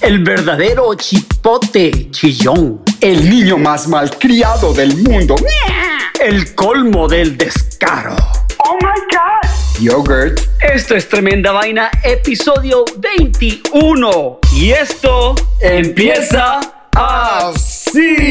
El verdadero chipote chillón. El niño más malcriado del mundo. El colmo del descaro. Oh my god. Yogurt. Esto es Tremenda Vaina, episodio 21. Y esto empieza así.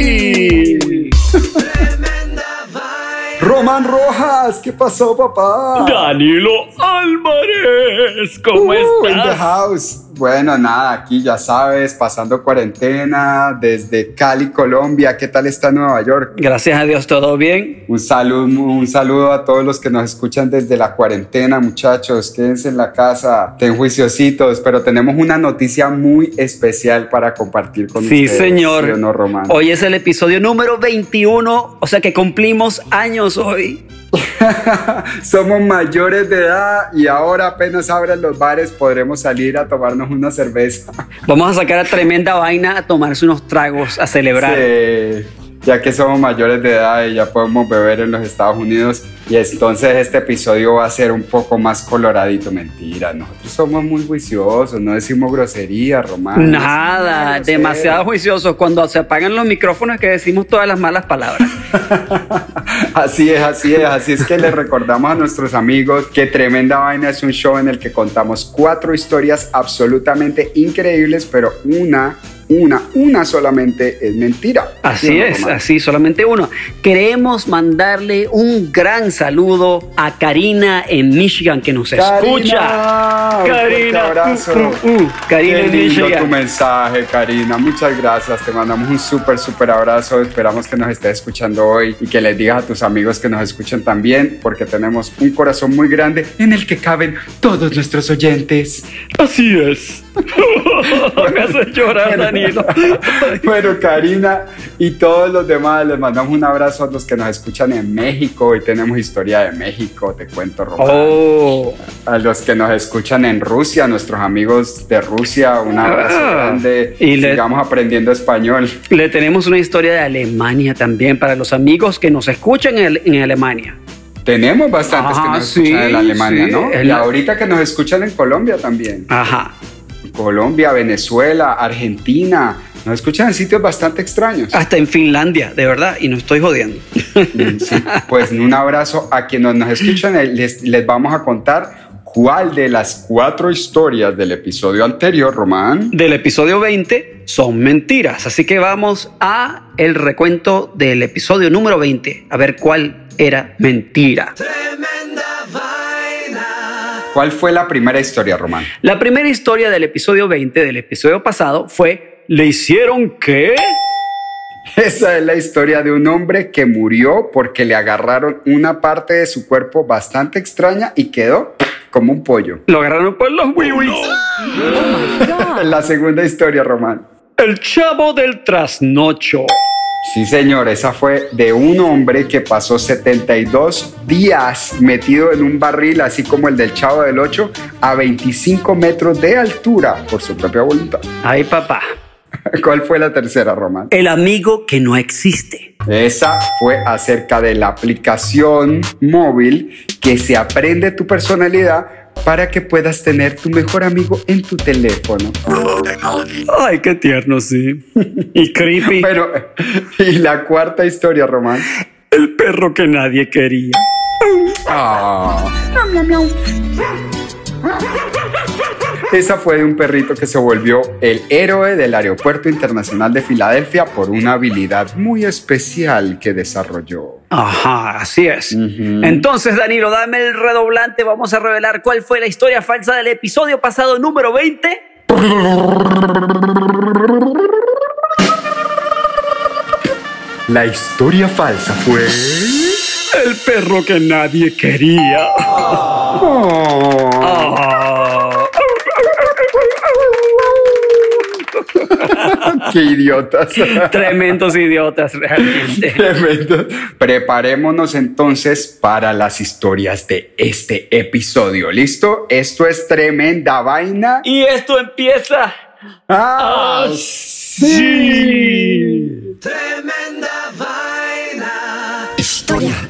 Román Rojas, ¿qué pasó, papá? Danilo Álvarez, ¿cómo Uh, in the estás? house. Bueno, nada, aquí ya sabes, pasando cuarentena desde Cali, Colombia. ¿Qué tal está Nueva York? Gracias a Dios, todo bien. Un saludo, un saludo a todos los que nos escuchan desde la cuarentena, muchachos. Quédense en la casa, ten juiciositos, pero tenemos una noticia muy especial para compartir con Sí, ustedes. señor. ¿sí no, Román? Hoy es el episodio número 21, o sea que cumplimos años hoy. Somos mayores de edad y ahora apenas abran los bares podremos salir a tomarnos una cerveza. Vamos a sacar a tremenda vaina a tomarse unos tragos, a celebrar. Sí, ya que somos mayores de edad y ya podemos beber en los Estados Unidos. Y entonces este episodio va a ser un poco más coloradito. Mentira, nosotros somos muy juiciosos, no decimos grosería, Román. no Nada, demasiado juiciosos. Cuando se apagan los micrófonos que decimos todas las malas palabras. Así es, así es, así es que les recordamos a nuestros amigos que Tremenda Vaina es un show en el que contamos cuatro historias absolutamente increíbles, pero una, una, una solamente es mentira. Así ¿Sí o no, es, así, solamente uno. Queremos mandarle un gran saludo a Karina en Michigan que nos escucha. Karina, un Karina, abrazo. uh, uh, uh, Karina Qué en lindo Michigan. tu mensaje, Karina. Muchas gracias. Te mandamos un súper, súper abrazo. Esperamos que nos estés escuchando hoy y que les digas a tus amigos que nos escuchen también, porque tenemos un corazón muy grande en el que caben todos nuestros oyentes. Así es. Me hace llorar, Danilo. Bueno, Karina y todos los demás, les mandamos un abrazo a los que nos escuchan en México. Hoy tenemos historia de México, te cuento, Román. Oh, A los que nos escuchan en Rusia, nuestros amigos de Rusia, un abrazo Ah, grande. y le- Sigamos aprendiendo español. le tenemos una historia de Alemania también para los amigos que nos escuchan en, en Alemania. Tenemos bastantes que Ah, nos escuchan sí, en Alemania, sí. ¿no? Y la- ahorita que nos escuchan en Colombia también. Ajá. Colombia, Venezuela, Argentina. Nos escuchan en sitios bastante extraños. Hasta en Finlandia, de verdad, y no estoy jodiendo. Sí. Pues un abrazo a quienes nos escuchan. Eh, Les, les vamos a contar cuál de las cuatro historias del episodio anterior, Román. Del episodio 20 son mentiras, así que vamos a el recuento del episodio número 20, a ver cuál era mentira. ¿Cuál fue la primera historia, Román? La primera historia del episodio 20 del episodio pasado fue ¿Le hicieron qué? Esa es la historia de un hombre que murió porque le agarraron una parte de su cuerpo bastante extraña y quedó como un pollo. Lo agarraron por los wiwis. La segunda historia, Román. El chavo del trasnocho. Sí, señor, esa fue de un hombre que pasó 72 días metido en un barril, así como el del Chavo del 8, a 25 metros de altura por su propia voluntad. Ay, papá. ¿Cuál fue la tercera, Román? El amigo que no existe. Esa fue acerca de la aplicación móvil que se aprende tu personalidad para que puedas tener tu mejor amigo en tu teléfono. Ay, qué tierno, sí. Y creepy. Bueno, y la cuarta historia, Román. El perro que nadie quería. Ah. Esa fue de un perrito que se volvió el héroe del Aeropuerto Internacional de Filadelfia por una habilidad muy especial que desarrolló. Ajá, así es. Ujú. Entonces, Danilo, dame el redoblante. Vamos a revelar cuál fue la historia falsa del episodio pasado número 20. La historia falsa fue... El perro que nadie quería. Oh. Qué idiotas. Tremendos idiotas, realmente. Tremendo. Preparémonos entonces para las historias de este episodio. ¿Listo? Esto es tremenda vaina. Y esto empieza. ¡Ah! sí. Tremenda vaina. Historia.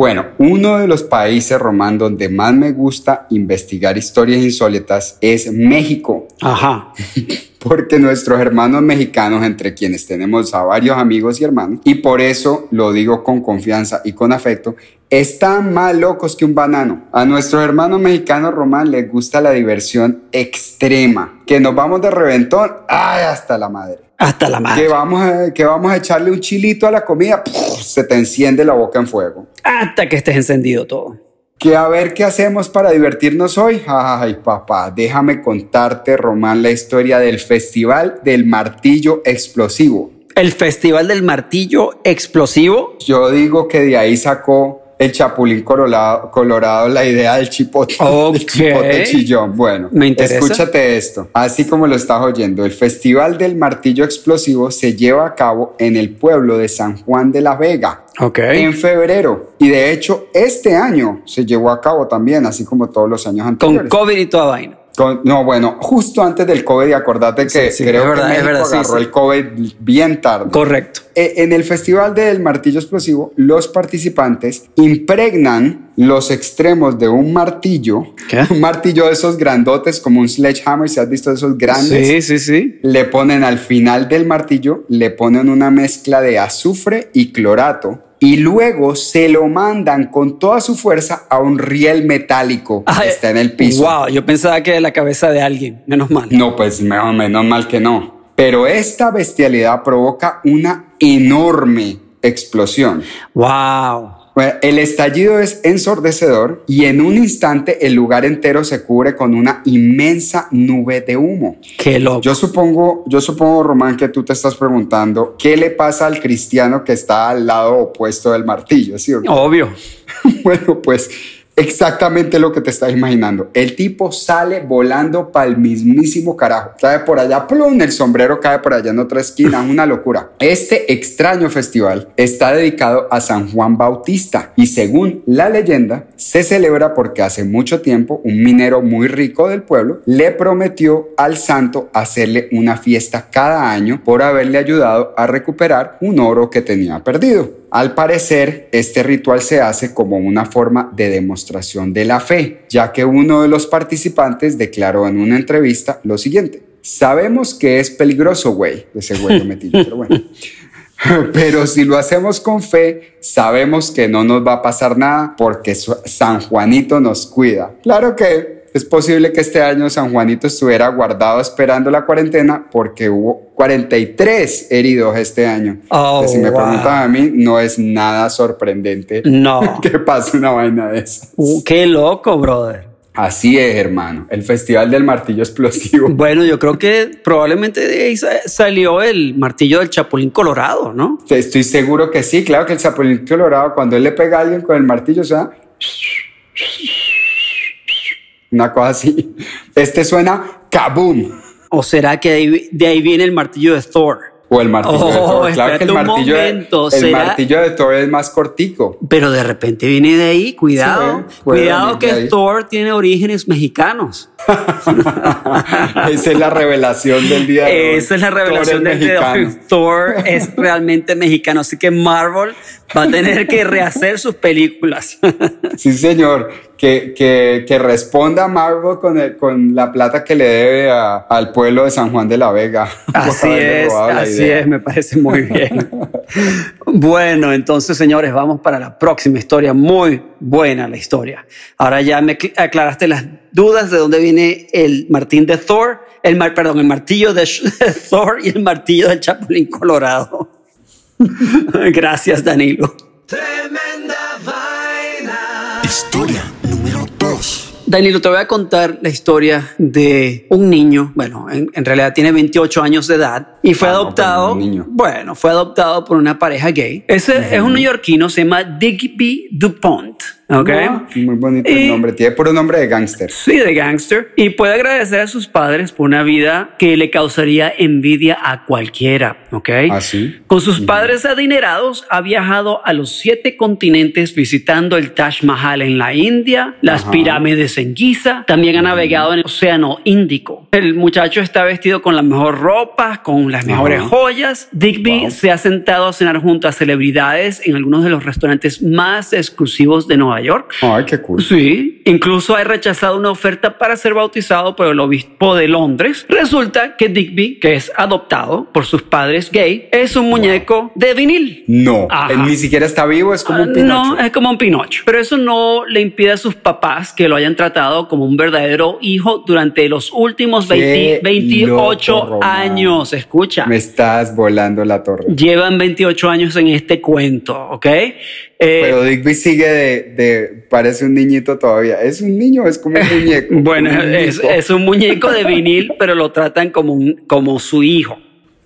Bueno, uno de los países, Román, donde más me gusta investigar historias insólitas es México. Ajá. porque nuestros hermanos mexicanos, entre quienes tenemos a varios amigos y hermanos, y por eso lo digo con confianza y con afecto, están más locos que un banano. A nuestros hermanos mexicanos, Román, les gusta la diversión extrema, que nos vamos de reventón, ay, hasta la madre. Hasta la madre. Que vamos, a, que vamos a echarle un chilito a la comida, se te enciende la boca en fuego. Hasta que estés encendido todo. Que a ver qué hacemos para divertirnos hoy. Ay, papá, déjame contarte, Román, la historia del Festival del Martillo Explosivo. El Festival del Martillo Explosivo. Yo digo que de ahí sacó el Chapulín Colorado, Colorado la idea del chipote, Ok. del chipote chillón. Bueno, Me interesa. escúchate esto, así como lo estás oyendo. El Festival del Martillo Explosivo se lleva a cabo en el pueblo de San Juan de la Vega. Ok. En febrero. Y de hecho, este año se llevó a cabo también, así como todos los años Con anteriores. COVID y toda vaina. Con- no, bueno, justo antes del COVID, acordate que Sí, sí, creo verdad, que México verdad, agarró sí. el COVID bien tarde. Correcto. Eh, En el Festival del Martillo Explosivo, los participantes impregnan los extremos de un martillo, ¿Qué? un martillo de esos grandotes como un sledgehammer, si has visto esos grandes, Sí, sí, sí. le ponen al final del martillo, le ponen una mezcla de azufre y clorato y luego se lo mandan con toda su fuerza a un riel metálico que Ay, está en el piso. Wow, yo pensaba que era la cabeza de alguien. Menos mal. No, pues mejor, menos mal que no. Pero esta bestialidad provoca una enorme explosión. Wow. El estallido es ensordecedor y en un instante el lugar entero se cubre con una inmensa nube de humo. Qué loco. Yo supongo, yo supongo, Román, que tú te estás preguntando qué le pasa al cristiano que está al lado opuesto del martillo, ¿sí o no? Obvio. Bueno, pues exactamente lo que te estás imaginando. El tipo sale volando para el mismísimo carajo. Cae por allá, plum, el sombrero cae por allá en otra esquina, una locura. Este extraño festival está dedicado a San Juan Bautista y según la leyenda se celebra porque hace mucho tiempo un minero muy rico del pueblo le prometió al santo hacerle una fiesta cada año por haberle ayudado a recuperar un oro que tenía perdido. Al parecer, este ritual se hace como una forma de demostración de la fe, ya que uno de los participantes declaró en una entrevista lo siguiente. Sabemos que es peligroso, güey. Ese güey lo metí pero bueno. Pero si lo hacemos con fe, sabemos que no nos va a pasar nada porque San Juanito nos cuida. Claro que es posible que este año San Juanito estuviera guardado esperando la cuarentena porque hubo 43 heridos este año. Oh, si me wow. preguntan a mí, no es nada sorprendente No. que pase una vaina de esas. Uh, qué loco, brother. Así es, hermano. El Festival del Martillo Explosivo. Bueno, yo creo que probablemente de ahí sa- salió el martillo del Chapulín Colorado, ¿no? Estoy seguro que sí, claro que el Chapulín Colorado, cuando él le pega a alguien con el martillo, suena. Una cosa así. Este suena kaboom. ¿O será que de ahí, de ahí viene el martillo de Thor? O el martillo de Oh, Thor. Claro que el martillo, momento, de, el ¿será? martillo de Thor es más cortico. Pero de repente viene de ahí, cuidado. Sí, cuidado que. Thor tiene orígenes mexicanos. Esa es la revelación del día de hoy. Esa es la revelación del día de hoy. Thor es realmente mexicano, así que Marvel va a tener que rehacer sus películas. Sí, señor. Que, que, que responda Marvel con, el- con la plata que le debe a- al pueblo de San Juan de la Vega. Así es, así idea. es, me parece muy bien. bueno, entonces, señores, vamos para la próxima historia. Muy buena la historia. Ahora ya me cl- aclaraste las dudas de dónde viene el Martín de Thor, el mar, perdón, el martillo de Sh- Thor y el martillo del Chapulín Colorado. Gracias, Danilo. Tremenda vaina. Historia número 2. Danilo, te voy a contar la historia de un niño, bueno, en, en realidad tiene 28 años de edad y fue Ah, no, adoptado, un niño. bueno, fue adoptado por una pareja gay. Ese es un neoyorquino, se llama Digby DuPont. ¿Ok? Ah, muy bonito el Y- nombre. Tiene puro nombre de gángster. Sí, de gangster. Y puede agradecer a sus padres por una vida que le causaría envidia a cualquiera, ¿ok? Así. Con sus padres adinerados ha viajado a los siete continentes visitando el Taj Mahal en la India, las Ajá. pirámides en Giza, también ha navegado en el Océano Índico. El muchacho está vestido con la mejor ropa, con las mejores Ajá. joyas. Digby Wow. se ha sentado a cenar junto a celebridades en algunos de los restaurantes más exclusivos de Nueva York. Ay, qué cool. Sí, incluso ha rechazado una oferta para ser bautizado por el obispo de Londres. Resulta que Digby, que es adoptado por sus padres gay, es un muñeco de vinil. No, Ajá. él ni siquiera está vivo, es como un Ah, pinocho. No, es como un Pinocho. Pero eso no le impide a sus papás que lo hayan tratado como un verdadero hijo durante los últimos 20 Qué 28 loco, años. Escucha. Me estás volando la torre. Llevan 28 años en este cuento, ¿ok? Eh, Pero Digby sigue de, de- Parece un niñito todavía. ¿Es un niño o es como un muñeco? Bueno, Un es, un muñeco de vinil, pero lo tratan como, un, como su hijo.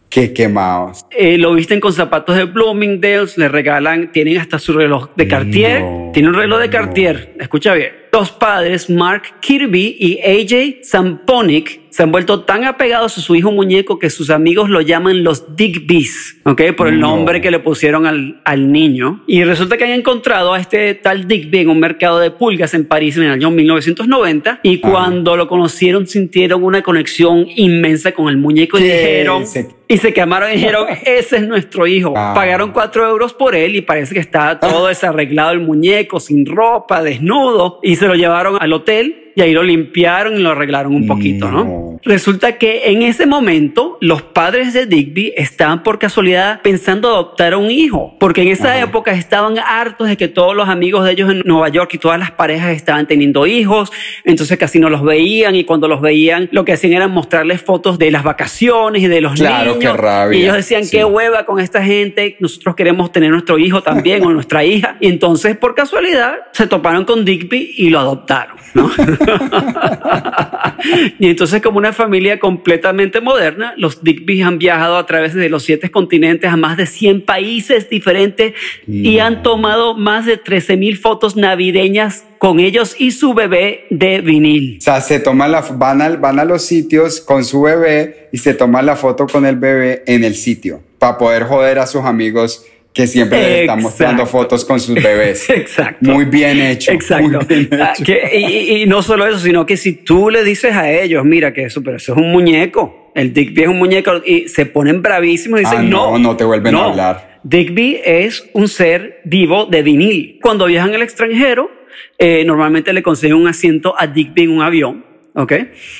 Qué quemados. Eh, lo visten con zapatos de Bloomingdale's, le regalan, tienen hasta su reloj de Cartier. No, tiene un reloj de no. Cartier, escucha bien. Los padres Mark Kirby y AJ Samponic se han vuelto tan apegados a su hijo muñeco que sus amigos lo llaman los Digbees, ¿ok? Por el No. nombre que le pusieron al, al niño. Y resulta que han encontrado a este tal Digby en un mercado de pulgas en París en el año 1990 y cuando lo conocieron sintieron una conexión inmensa con el muñeco y dijeron... Y se quemaron y dijeron, ese es nuestro hijo. Ah. Pagaron cuatro euros por él y parece que está todo desarreglado el muñeco, sin ropa, desnudo. Y se lo llevaron al hotel y ahí lo limpiaron y lo arreglaron un poquito, ¿no? Resulta que en ese momento los padres de Digby estaban por casualidad pensando adoptar a un hijo, porque en esa Ajá. época estaban hartos de que todos los amigos de ellos en Nueva York y todas las parejas estaban teniendo hijos, entonces casi no los veían y cuando los veían lo que hacían era mostrarles fotos de las vacaciones y de los Claro, niños. qué rabia. Y ellos decían, Sí. qué hueva con esta gente, nosotros queremos tener nuestro hijo también o nuestra hija. Y entonces por casualidad se toparon con Digby y lo adoptaron, ¿no? y entonces como una familia completamente moderna, los Digby han viajado a través de los siete continentes a más de 100 países diferentes y han tomado más de 13 mil fotos navideñas con ellos y su bebé de vinil. O sea, se toman la, van, al- van a los sitios con su bebé y se toman la foto con el bebé en el sitio para poder joder a sus amigos que siempre les están mostrando fotos con sus bebés. Exacto. Muy bien hecho. Exacto. Muy bien Ah, hecho. que- y, y- y no solo eso, sino que si tú le dices a ellos, mira que eso, pero eso es un muñeco, el Digby es un muñeco, y se ponen bravísimos y dicen, Ah, no, no, no te vuelven a hablar. Digby es un ser vivo de vinil. Cuando viajan al extranjero, eh, normalmente le consiguen un asiento a Digby en un avión. ¿Ok?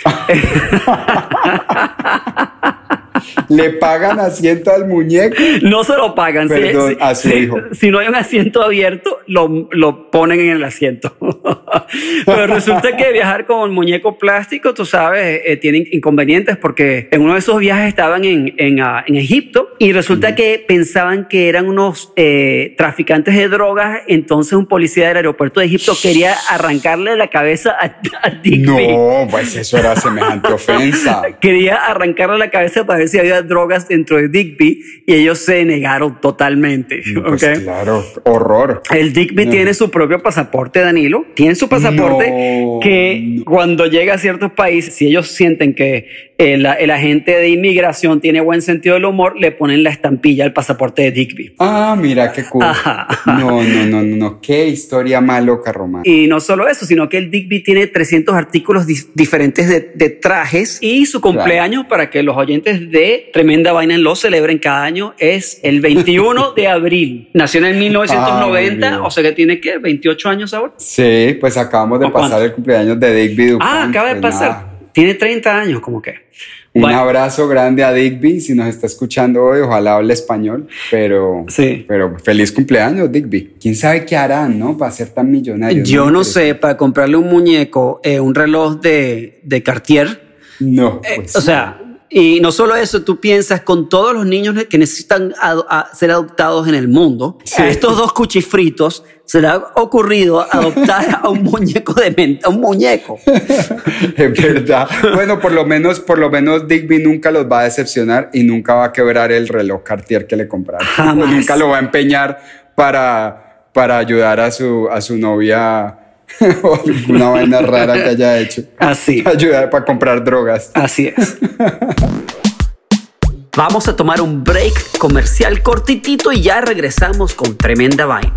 Le pagan asiento al muñeco. No se lo pagan. Perdón, si, a su si- hijo. si no hay un asiento abierto, lo, lo ponen en el asiento. Pero resulta que viajar con muñeco plástico, tú sabes, eh, tiene inconvenientes porque en uno de esos viajes estaban en, en, ah, en Egipto y resulta que pensaban que eran unos eh, traficantes de drogas. Entonces un policía del aeropuerto de Egipto quería arrancarle la cabeza a, a Digby. No, pues eso era semejante ofensa. Quería arrancarle la cabeza para ver si había drogas dentro de Digby y ellos se negaron totalmente. Pues ¿ok? claro, horror. El Digby No. tiene su propio pasaporte, Danilo. Tiene su pasaporte No, que no. cuando llega a ciertos países, si ellos sienten que el, el agente de inmigración tiene buen sentido del humor, le ponen la estampilla al pasaporte de Digby. Ah, mira qué cool. Ajá. No, no, no, no, no. Qué historia más loca, Román. Y no solo eso, sino que el Digby tiene 300 artículos diferentes de, de trajes y su cumpleaños para que los oyentes de Tremenda Vaina lo celebren cada año es el 21 de abril. Nació en el Ah, muy 1990, bien. o sea que tiene que 28 años ahora. Sí, pues acabamos de ¿O pasar cuánto? el cumpleaños de Digby. Ah, acaba de pues pasar. nada. Tiene 30 años, como que. Un Bueno, abrazo grande a Digby, si nos está escuchando hoy, ojalá hable español, pero, Sí. pero feliz cumpleaños, Digby. ¿Quién sabe qué harán, no? Para ser tan millonario. Yo no sé, para comprarle un muñeco, eh, un reloj de, de Cartier, No, Eh, pues, o sea, y no solo eso, tú piensas con todos los niños que necesitan ado- a ser adoptados en el mundo, Sí. a estos dos cuchifritos se le ha ocurrido adoptar a un muñeco de menta, un muñeco. es verdad. Bueno, por lo menos, por lo menos Digby nunca los va a decepcionar y nunca va a quebrar el reloj Cartier que le compraron. Jamás. Nunca lo va a empeñar para, para ayudar a su, a su novia o alguna vaina rara que haya hecho. Así. Ayudar para comprar drogas. Así es. Vamos a tomar un break comercial cortitito y ya regresamos con tremenda vaina.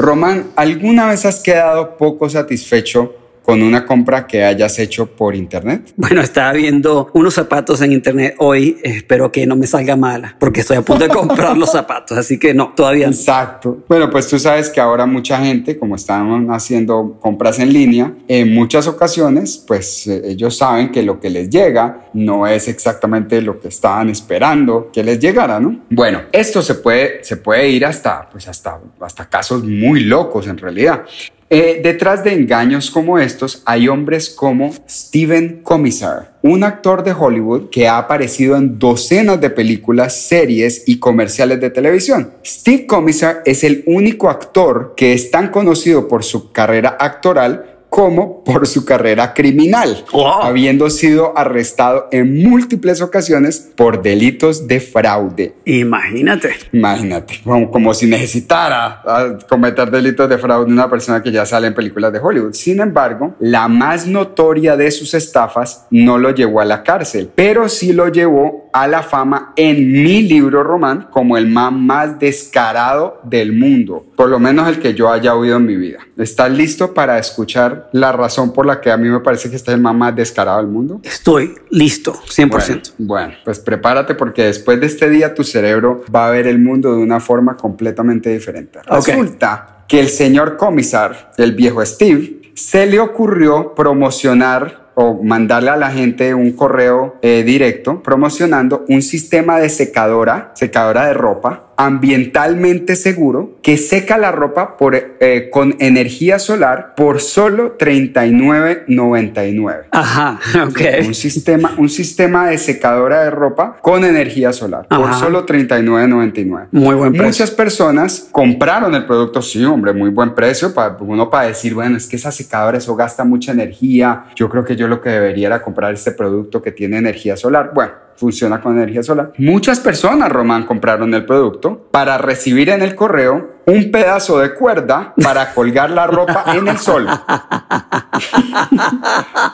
Román, ¿alguna vez has quedado poco satisfecho con una compra que hayas hecho por internet? Bueno, estaba viendo unos zapatos en internet hoy. Espero que no me salga mala porque estoy a punto de comprar los zapatos. Así que no, todavía no. Exacto. Bueno, pues tú sabes que ahora mucha gente, como están haciendo compras en línea, en muchas ocasiones, pues eh, ellos saben que lo que les llega no es exactamente lo que estaban esperando que les llegara, ¿no? Bueno, esto se puede, se puede ir hasta, pues hasta, hasta casos muy locos en realidad. Eh, detrás de engaños como estos hay hombres como Steven Commissar, un actor de Hollywood que ha aparecido en docenas de películas, series y comerciales de televisión. Steve Commissar es el único actor que es tan conocido por su carrera actoral como por su carrera criminal, habiendo sido arrestado en múltiples ocasiones por delitos de fraude. Imagínate. Imagínate, como, como si necesitara ah, cometer delitos de fraude una persona que ya sale en películas de Hollywood. Sin embargo, la más notoria de sus estafas no lo llevó a la cárcel, pero sí lo llevó a la fama en mi libro román como el man más descarado del mundo, por lo menos el que yo haya oído en mi vida. ¿Estás listo para escuchar la razón por la que a mí me parece que este es el man más descarado del mundo? Estoy listo, 100%. Bueno, bueno, pues prepárate porque después de este día tu cerebro va a ver el mundo de una forma completamente diferente. Resulta que el señor comisar, el viejo Steve, se le ocurrió promocionar o mandarle a la gente un correo eh, directo promocionando un sistema de secadora, secadora de ropa ambientalmente seguro que seca la ropa por, eh, con energía solar por solo 39.99. Ajá, ok. Un sistema, un sistema de secadora de ropa con energía solar por Ajá. solo 39.99. Muy buen precio. Muchas personas compraron el producto, sí, hombre, muy buen precio. Para uno para decir, bueno, es que esa secadora eso gasta mucha energía. Yo creo que yo lo que debería era comprar este producto que tiene energía solar. Bueno, funciona con energía solar. Muchas personas, Román, compraron el producto para recibir en el correo un pedazo de cuerda para colgar la ropa en el sol.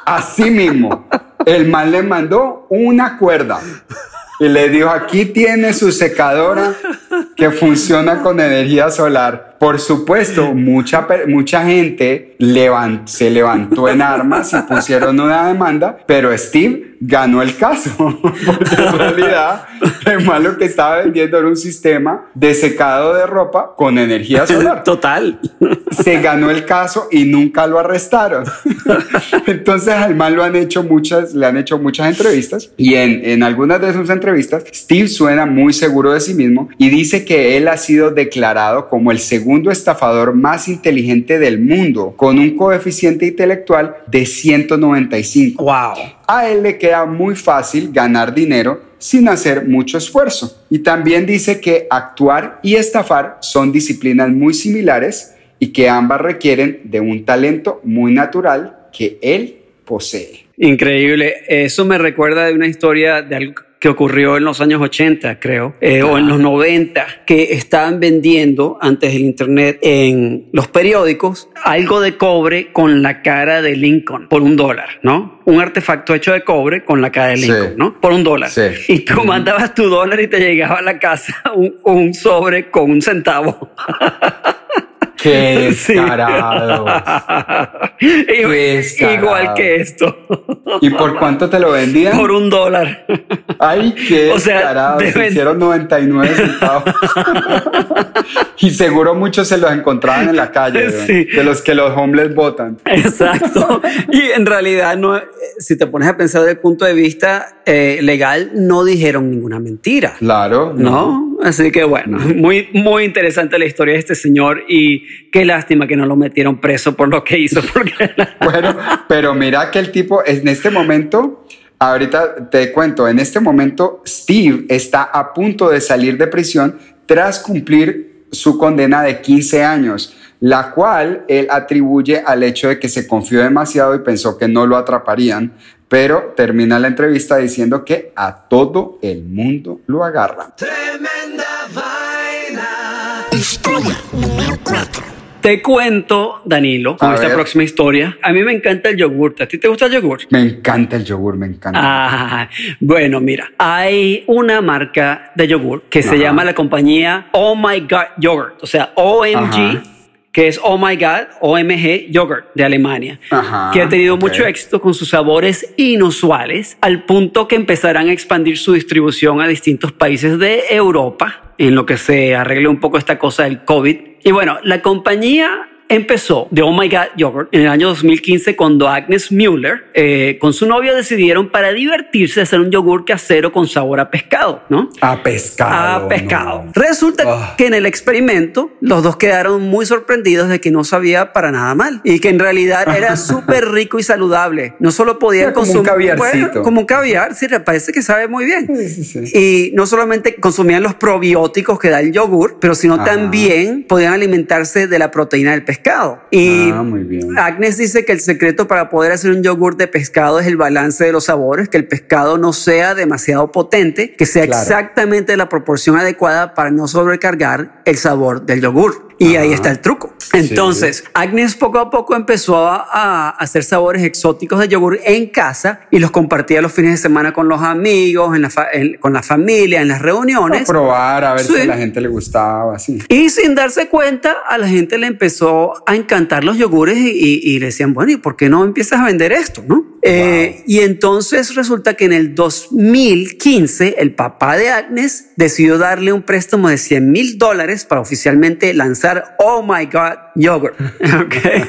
Así mismo, el man le mandó una cuerda y le dijo, aquí tiene su secadora que funciona con energía solar. Por supuesto, mucha, mucha gente levan- se levantó en armas y pusieron una demanda, pero Steve ganó el caso, porque en realidad el man lo que estaba vendiendo era un sistema de secado de ropa con energía solar Total. se ganó el caso y nunca lo arrestaron. Entonces al man lo han hecho muchas, le han hecho muchas entrevistas y en, en algunas de sus entrevistas Steve suena muy seguro de sí mismo y dice que él ha sido declarado como el segundo estafador más inteligente del mundo con un coeficiente intelectual de 195. Wow. A él le queda muy fácil ganar dinero sin hacer mucho esfuerzo. Y también dice que actuar y estafar son disciplinas muy similares y que ambas requieren de un talento muy natural que él posee. Increíble. Eso me recuerda de una historia de algo que ocurrió en los años 80, creo, eh, o en los 90, que estaban vendiendo antes del Internet en los periódicos algo de cobre con la cara de Lincoln por un dólar, ¿no? Un artefacto hecho de cobre con la cara de Sí. Lincoln, ¿no? Por un dólar. Sí. Y tú mandabas tu dólar y te llegaba a la casa un, un sobre con un centavo. ¡Qué descarado! Igual- descarado. Igual que esto. ¿Y por cuánto te lo vendían? por un dólar. ¡Ay, qué O sea, descarado! Se hicieron 99 centavos. y seguro muchos se los encontraban en la calle, de los que los homeless votan. Exacto. Y en realidad, no, eh, si te pones a pensar desde el punto de vista eh, legal, no dijeron ninguna mentira. Claro. ¿No? Así que bueno, muy, muy interesante la historia de este señor y qué lástima que no lo metieron preso por lo que hizo, Bueno, pero mira que el tipo en este momento, ahorita te cuento, en este momento Steve está a punto de salir de prisión tras cumplir su condena de 15 años. La cual él atribuye al hecho de que se confió demasiado y pensó que no lo atraparían, pero termina la entrevista diciendo que a todo el mundo lo agarran. Tremenda vaina. Historia número 4. Te cuento, Danilo, con A esta ver. próxima historia. A mí me encanta el yogur. ¿A ti te gusta el yogur? Me encanta el yogur, me encanta. Ah, bueno, mira, hay una marca de yogur que se llama la compañía Oh My God Yogurt, o sea, OMG, Ajá. Que es Oh My God, OMG Yogurt de Alemania, Ajá, que ha tenido mucho éxito con sus sabores inusuales, al punto que empezarán a expandir su distribución a distintos países de Europa, en lo que se arregle un poco esta cosa del COVID. Y bueno, la compañía empezó de Oh My God Yogurt en el año 2015 cuando Agnes Müller eh, con su novio decidieron para divertirse hacer un yogur casero con sabor a pescado, ¿no? A pescado. a pescado. no. Resulta Ah. que en el experimento los dos quedaron muy sorprendidos de que no sabía para nada mal y que en realidad era súper rico y saludable. No solo podían Era como un consumir caviarcito. Bueno, como un caviar, sí, parece que sabe muy bien. Sí, sí, sí. Y no solamente consumían los probióticos que da el yogur, pero sino Ajá. también podían alimentarse de la proteína del pescado. Y Ah, muy bien. Agnes dice que el secreto para poder hacer un yogur de pescado es el balance de los sabores, que el pescado no sea demasiado potente, que sea Claro. exactamente la proporción adecuada para no sobrecargar el sabor del yogur. Y ahí está el truco. Entonces, Agnes poco a poco empezó a, a hacer sabores exóticos de yogur en casa y los compartía los fines de semana con los amigos, en la fa- en- con la familia, en las A reuniones. probar, a ver si a la gente le gustaba, así. Y sin darse cuenta, a la gente le empezó a encantar los yogures y, y- y le decían, bueno, ¿y por qué no empiezas a vender esto? ¿no? Eh, y entonces resulta que en el 2015 el papá de Agnes decidió darle un préstamo de 100 mil dólares para oficialmente lanzar Oh My God Yogurt. Okay.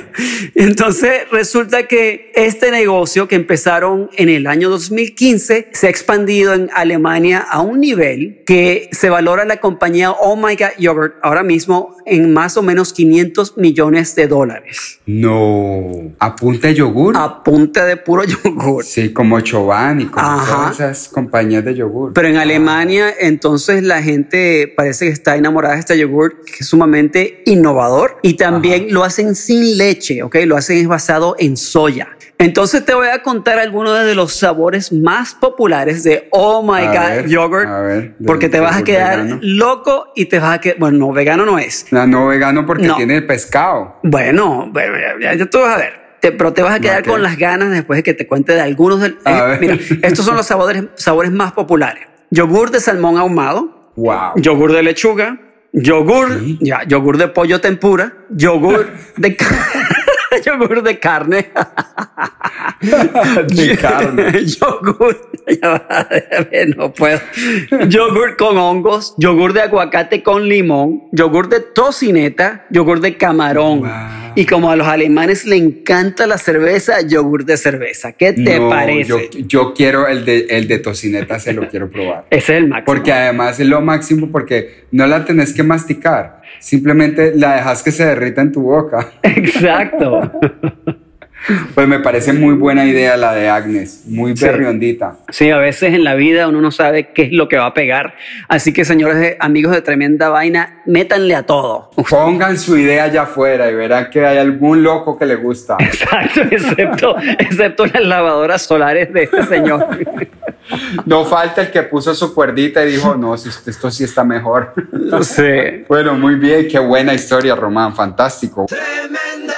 Entonces resulta que este negocio que empezaron en el año 2015 se ha expandido en Alemania a un nivel que se valora la compañía Oh My God Yogurt ahora mismo en más o menos 500 millones de dólares. No. ¿Apunta yogur? A punta de puro yogur. Sí, como Choban y como Ajá. todas esas compañías de yogur. Pero en Alemania, entonces la gente parece que está enamorada de este yogur, que es sumamente innovador. Y también lo hacen sin leche, ¿ok? Lo hacen es basado en soya. Entonces te voy a contar algunos de los sabores más populares de Oh My A God ver, Yogurt. a ver, porque te vas a quedar vegano. loco y te vas a quedar... Bueno, no, vegano no es. La no vegano porque No. tiene pescado. Bueno, ya, tú vas a ver. Te- pero te vas a quedar Ok. con las ganas después de que te cuente de algunos del... Eh, mira, estos son los sabores, sabores más populares. Yogur de salmón ahumado, Wow. yogur de lechuga, yogur, ya, yogur de pollo tempura, yogur de yogur de carne, de carne. yogur, no puedo, yogur con hongos, yogur de aguacate con limón, yogur de tocineta, yogur de camarón. Wow. Y como a los alemanes le encanta la cerveza, yogur de cerveza. ¿Qué te No, parece? Yo, yo quiero el de, el de tocineta, se lo quiero probar. Ese es el máximo. Porque además es lo máximo porque no la tenés que masticar. Simplemente la dejas que se derrita en tu boca. Exacto. Pues me parece muy buena idea la de Agnes. Muy Sí. berriondita. Sí, a veces en la vida uno no sabe qué es lo que va a pegar. Así que, señores de- amigos de Tremenda Vaina, métanle a todo. Pongan su idea allá afuera y verán que hay algún loco que le gusta. Exacto, excepto, excepto las lavadoras solares de este señor. No falta el que puso su cuerdita y dijo, no, si esto sí está mejor. Sí. Bueno, muy bien, qué buena historia, Román, fantástico. Tremenda.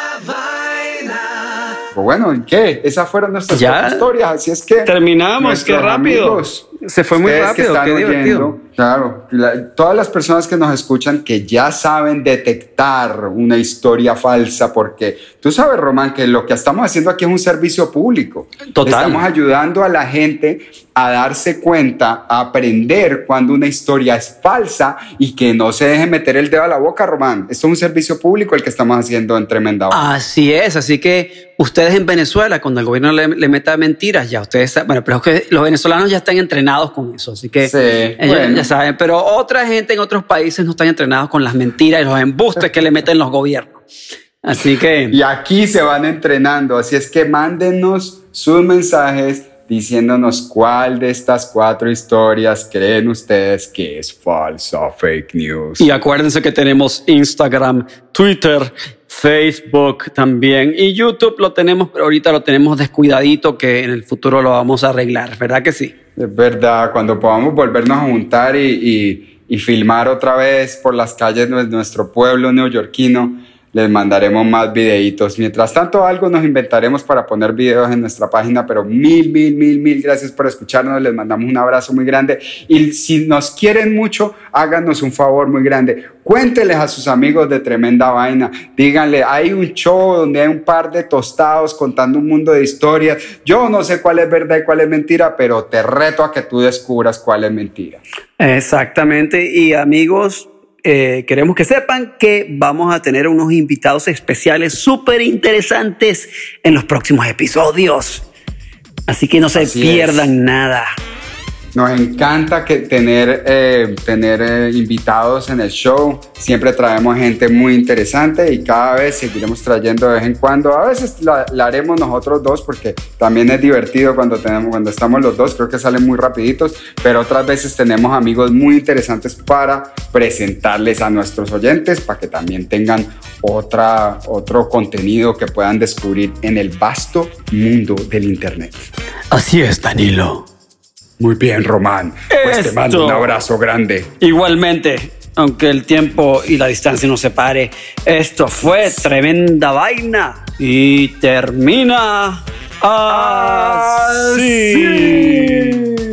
Bueno, ¿y qué? Esas fueron nuestras Ya. historias, así es que... Terminamos, qué rápido. amigos, Se fue muy que rápido, están qué divertido. oyendo, Claro, la- todas las personas que nos escuchan que ya saben detectar una historia falsa, porque tú sabes, Román, que lo que estamos haciendo aquí es un servicio público. Total. Estamos ayudando a la gente a darse cuenta, a aprender cuando una historia es falsa y que no se deje meter el dedo a la boca, Román. Esto es un servicio público el que estamos haciendo en Tremenda Vaina. Así es, así que ustedes en Venezuela, cuando el gobierno le, le meta mentiras, ya ustedes saben, bueno, pero es que los venezolanos ya están entrenados con eso, así que Sí, ellos bueno. ya saben, pero otra gente en otros países no están entrenados con las mentiras y los embustes que le meten los gobiernos. Así que... Y aquí se van entrenando, así es que mándenos sus mensajes diciéndonos cuál de estas cuatro historias creen ustedes que es falsa, fake news. Y acuérdense que tenemos Instagram, Twitter Facebook también. Y YouTube lo tenemos, pero ahorita lo tenemos descuidadito, que en el futuro lo vamos a arreglar, ¿verdad que sí? Es verdad, cuando podamos volvernos a juntar y, y- y filmar otra vez por las calles de nuestro pueblo neoyorquino, les mandaremos más videitos. Mientras tanto, algo nos inventaremos para poner videos en nuestra página, pero mil, mil, mil, mil gracias por escucharnos. Les mandamos un abrazo muy grande. Y si nos quieren mucho, háganos un favor muy grande. Cuénteles a sus amigos de Tremenda Vaina. Díganle, hay un show donde hay un par de tostados contando un mundo de historias. Yo no sé cuál es verdad y cuál es mentira, pero te reto a que tú descubras cuál es mentira. Exactamente. Y amigos, eh, queremos que sepan que vamos a tener unos invitados especiales súper interesantes en los próximos episodios. Así que no se Así pierdan es. nada. Nos encanta que tener, eh, tener eh, invitados en el show. Siempre traemos gente muy interesante y cada vez seguiremos trayendo de vez en cuando. A veces la, haremos nosotros dos porque también es divertido cuando, tenemos, cuando estamos los dos. Creo que salen muy rapiditos, pero otras veces tenemos amigos muy interesantes para presentarles a nuestros oyentes para que también tengan otra, otro contenido que puedan descubrir en el vasto mundo del Internet. Así es, Danilo. Muy bien, Román. Pues te mando un abrazo grande. Igualmente, aunque el tiempo y la distancia nos separe, esto fue tremenda vaina y termina así. Así.